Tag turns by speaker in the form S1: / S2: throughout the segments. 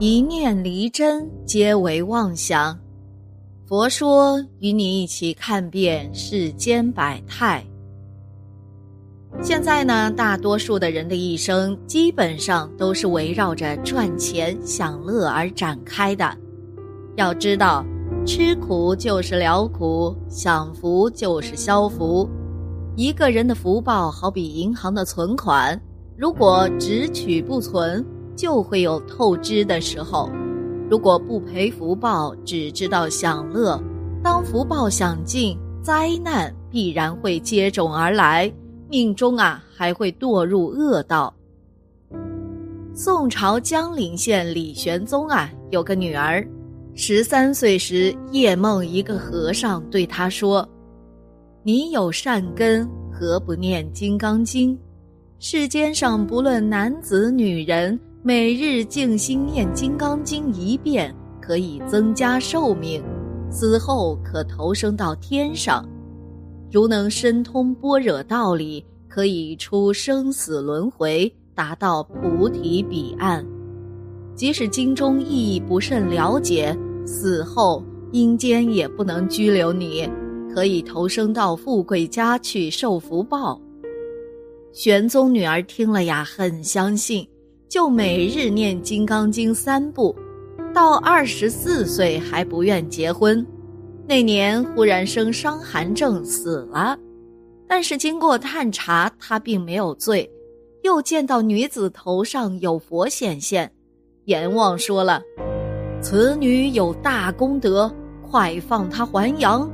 S1: 一念离真，皆为妄想。佛说，与你一起看遍世间百态。现在呢，大多数的人的一生基本上都是围绕着赚钱、享乐而展开的。要知道，吃苦就是了苦，享福就是消福。一个人的福报好比银行的存款，如果只取不存。就会有透支的时候。如果不赔福报，只知道享乐，当福报享尽，灾难必然会接踵而来，命中啊还会堕入恶道。宋朝江陵县李玄宗啊有个女儿，十三岁时夜梦一个和尚对他说：“你有善根，何不念金刚经？世间上不论男子女人。”每日静心念《金刚经》一遍，可以增加寿命，死后可投生到天上。如能深通般若道理，可以出生死轮回，达到菩提彼岸。即使经中意义不甚了解，死后阴间也不能拘留你，可以投生到富贵家去受福报。玄宗女儿听了呀，很相信。就每日念《金刚经》三部，到二十四岁还不愿结婚。那年忽然生伤寒症死了，但是经过探查，他并没有罪。又见到女子头上有佛显现，阎王说了：“此女有大功德，快放她还阳。”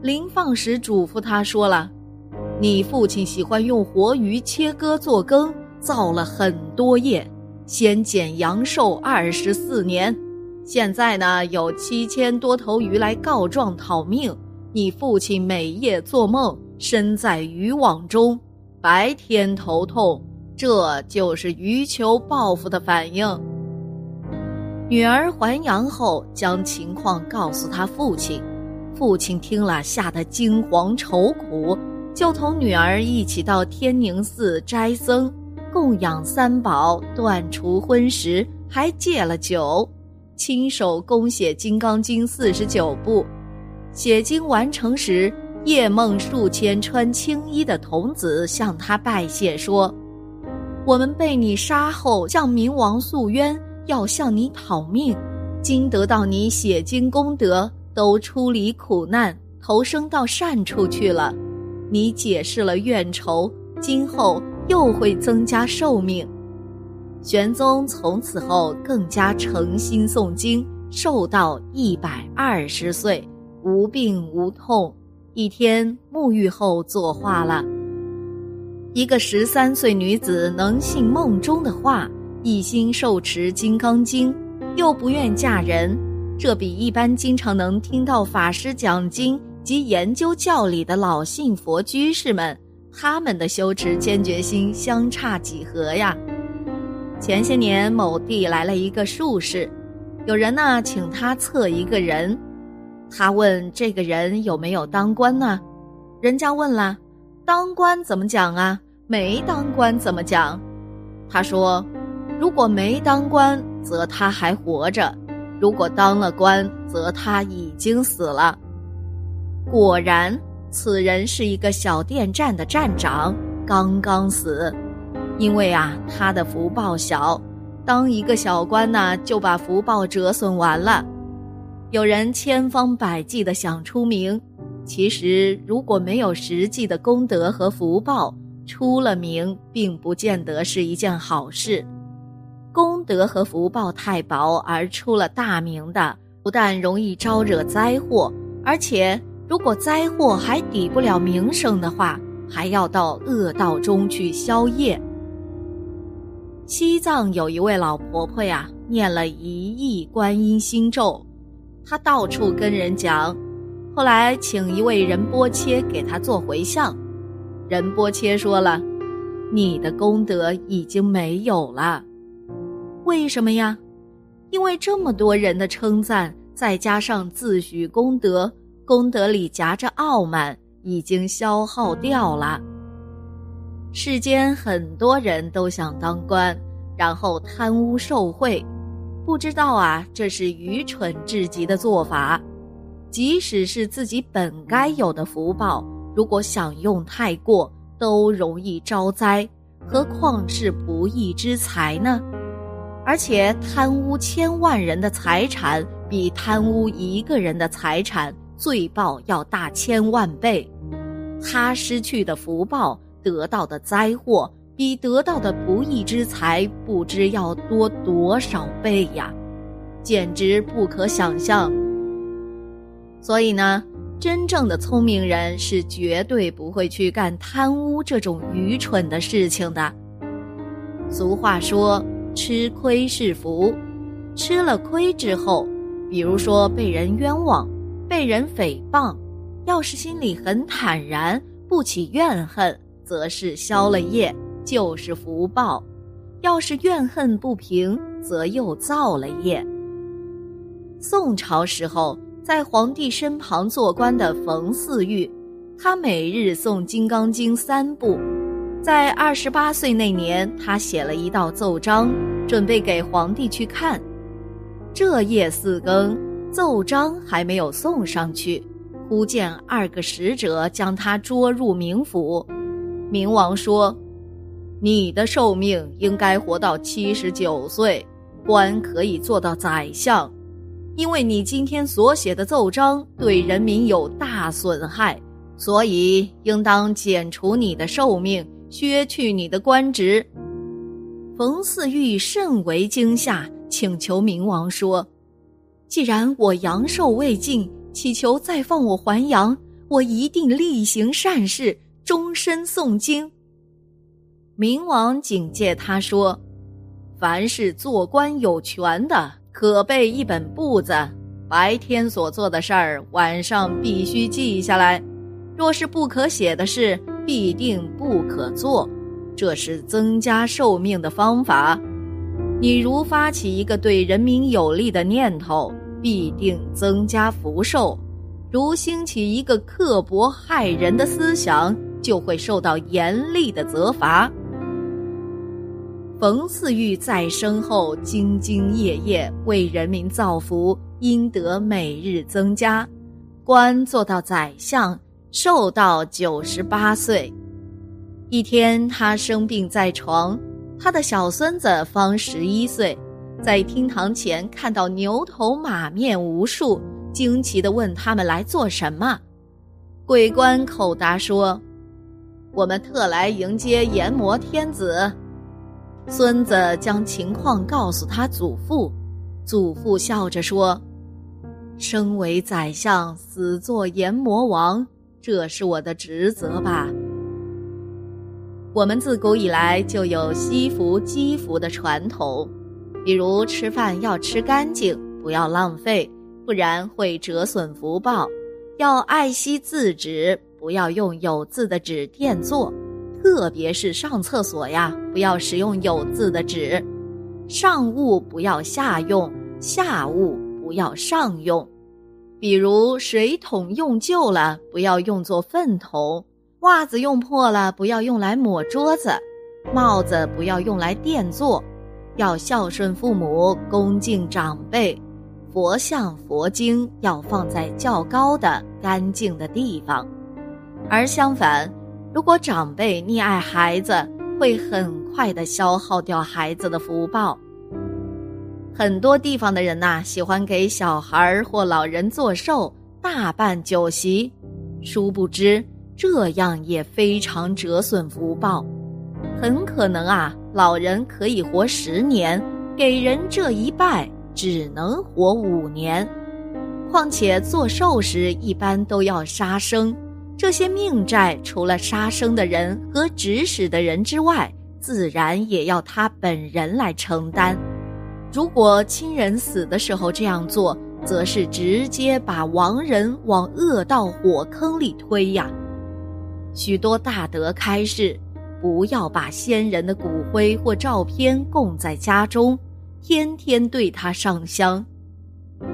S1: 临放时嘱咐他说了：“你父亲喜欢用活鱼切割做羹。”造了很多业，先减阳寿二十四年，现在呢有七千多头鱼来告状讨命。你父亲每夜做梦，身在渔网中，白天头痛，这就是鱼求报复的反应。女儿还阳后，将情况告诉他父亲，父亲听了吓得惊惶愁苦，就同女儿一起到天宁寺斋僧。供养三宝，断除荤食，还戒了酒，亲手攻写《金刚经》四十九部。写经完成时，夜梦数千穿青衣的童子向他拜谢说：“我们被你杀后，向冥王诉冤，要向你讨命。今得到你写经功德，都出离苦难，投生到善处去了。你解释了怨仇，今后。”又会增加寿命。玄宗从此后更加诚心诵经，寿到一百二十岁，无病无痛。一天沐浴后作画了。一个十三岁女子能信梦中的话，一心受持《金刚经》，又不愿嫁人，这比一般经常能听到法师讲经及研究教理的老信佛居士们。他们的修持坚决心相差几何呀？前些年某地来了一个术士，有人呢请他测一个人，他问这个人有没有当官呢？人家问了，当官怎么讲啊？没当官怎么讲？他说，如果没当官，则他还活着；如果当了官，则他已经死了。果然。此人是一个小电站的站长，刚刚死。因为啊，他的福报小，当一个小官呢，就把福报折损完了。有人千方百计的想出名，其实如果没有实际的功德和福报，出了名并不见得是一件好事。功德和福报太薄而出了大名的，不但容易招惹灾祸，而且。如果灾祸还抵不了名声的话，还要到恶道中去消业。西藏有一位老婆婆呀，念了一亿观音心咒，她到处跟人讲。后来请一位仁波切给她做回向，仁波切说了：“你的功德已经没有了。为什么呀？因为这么多人的称赞，再加上自诩功德，功德里夹着傲慢，已经消耗掉了。”世间很多人都想当官，然后贪污受贿，不知道啊，这是愚蠢至极的做法。即使是自己本该有的福报，如果享用太过，都容易招灾，何况是不义之财呢？而且贪污千万人的财产，比贪污一个人的财产罪报要大千万倍，他失去的福报。得到的灾祸比得到的不义之财不知要多多少倍呀，简直不可想象。所以呢，真正的聪明人是绝对不会去干贪污这种愚蠢的事情的。俗话说：“吃亏是福。”吃了亏之后，比如说被人冤枉、被人诽谤，要是心里很坦然，不起怨恨。则是消了业，就是福报；要是怨恨不平，则又造了业。宋朝时候，在皇帝身旁做官的冯四玉，他每日诵《金刚经》三部。在二十八岁那年，他写了一道奏章，准备给皇帝去看。这夜四更，奏章还没有送上去，忽见二个使者将他捉入冥府。冥王说：“你的寿命应该活到七十九岁，官可以做到宰相，因为你今天所写的奏章对人民有大损害，所以应当减除你的寿命，削去你的官职。”冯四玉甚为惊吓，请求冥王说：“既然我阳寿未尽，祈求再放我还阳，我一定力行善事。”终身诵经。冥王警戒他说：“凡是做官有权的，可备一本簿子，白天所做的事儿，晚上必须记下来。若是不可写的事，必定不可做。这是增加寿命的方法。你如发起一个对人民有利的念头，必定增加福寿；如兴起一个刻薄害人的思想。”就会受到严厉的责罚。冯四玉在生后兢兢业业为人民造福，阴德每日增加，官做到宰相，寿到九十八岁。一天，他生病在床，他的小孙子方十一岁，在厅堂前看到牛头马面无数，惊奇地问他们来做什么。鬼官口答说。我们特来迎接阎魔天子。孙子将情况告诉他祖父，祖父笑着说：“生为宰相，死做阎魔王，这是我的职责吧。”我们自古以来就有惜福积福的传统，比如吃饭要吃干净，不要浪费，不然会折损福报；要爱惜字纸。不要用有字的纸垫坐，特别是上厕所呀，不要使用有字的纸。上物不要下用，下物不要上用。比如水桶用旧了，不要用作粪桶；袜子用破了，不要用来抹桌子；帽子不要用来垫坐。要孝顺父母，恭敬长辈。佛像、佛经要放在较高的、干净的地方。而相反，如果长辈溺爱孩子，会很快的消耗掉孩子的福报。很多地方的人呐，喜欢给小孩或老人做寿，大办酒席，殊不知这样也非常折损福报。很可能啊，老人可以活十年，给人这一拜只能活五年。况且做寿时一般都要杀生。这些命债除了杀生的人和指使的人之外，自然也要他本人来承担。如果亲人死的时候这样做，则是直接把亡人往恶道火坑里推呀。许多大德开示，不要把先人的骨灰或照片供在家中，天天对他上香。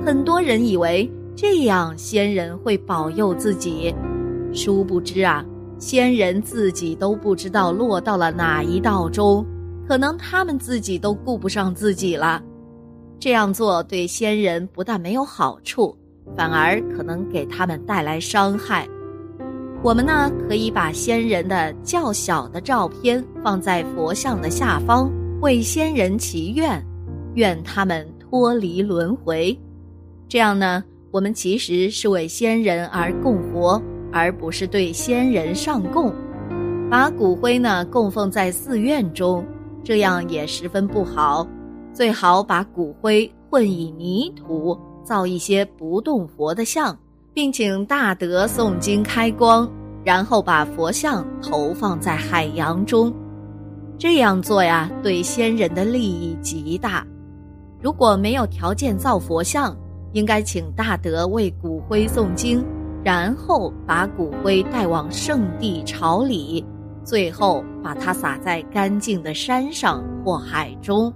S1: 很多人以为这样先人会保佑自己，殊不知啊，先人自己都不知道落到了哪一道中，可能他们自己都顾不上自己了。这样做对先人不但没有好处，反而可能给他们带来伤害。我们呢，可以把先人的较小的照片放在佛像的下方，为先人祈愿，愿他们脱离轮回。这样呢，我们其实是为先人而供佛，而不是对先人上供。把骨灰呢供奉在寺院中，这样也十分不好。最好把骨灰混以泥土，造一些不动佛的像，并请大德诵经开光，然后把佛像投放在海洋中。这样做呀，对先人的利益极大。如果没有条件造佛像，应该请大德为骨灰诵经，然后把骨灰带往圣地朝礼，最后把它撒在干净的山上或海中。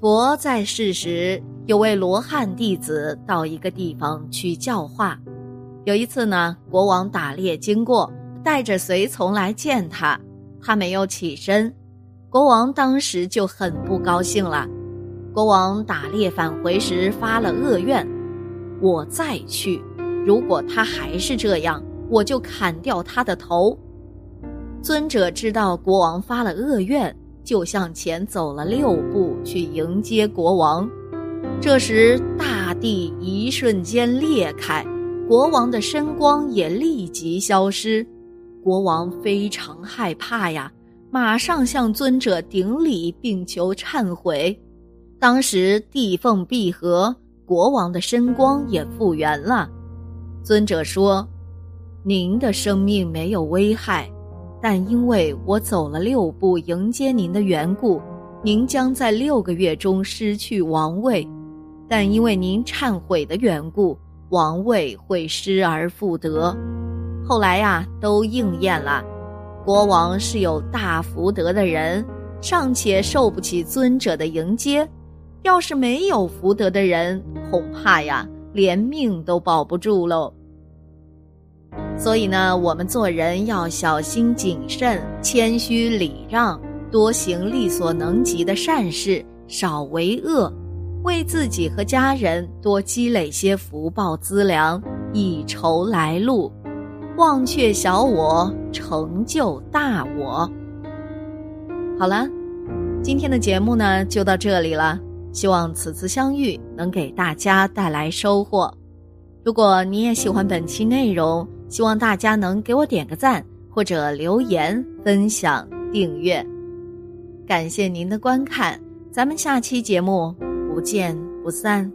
S1: 佛在世时，有位罗汉弟子到一个地方去教化。有一次呢，国王打猎经过，带着随从来见他，他没有起身，国王当时就很不高兴了。国王打猎返回时发了恶愿：“我再去，如果他还是这样，我就砍掉他的头。”尊者知道国王发了恶愿。就向前走了六步去迎接国王，这时大地一瞬间裂开，国王的身光也立即消失。国王非常害怕呀，马上向尊者顶礼并求忏悔。当时地缝闭合，国王的身光也复原了。尊者说：“您的生命没有危害。”但因为我走了六步迎接您的缘故，您将在六个月中失去王位；但因为您忏悔的缘故，王位会失而复得。后来呀，都应验了。国王是有大福德的人，尚且受不起尊者的迎接；要是没有福德的人，恐怕呀，连命都保不住喽。所以呢，我们做人要小心谨慎、谦虚礼让，多行力所能及的善事，少为恶，为自己和家人多积累些福报资粮，以酬来路。忘却小我，成就大我。好了，今天的节目呢就到这里了。希望此次相遇能给大家带来收获。如果你也喜欢本期内容，希望大家能给我点个赞，或者留言、分享、订阅。感谢您的观看，咱们下期节目不见不散。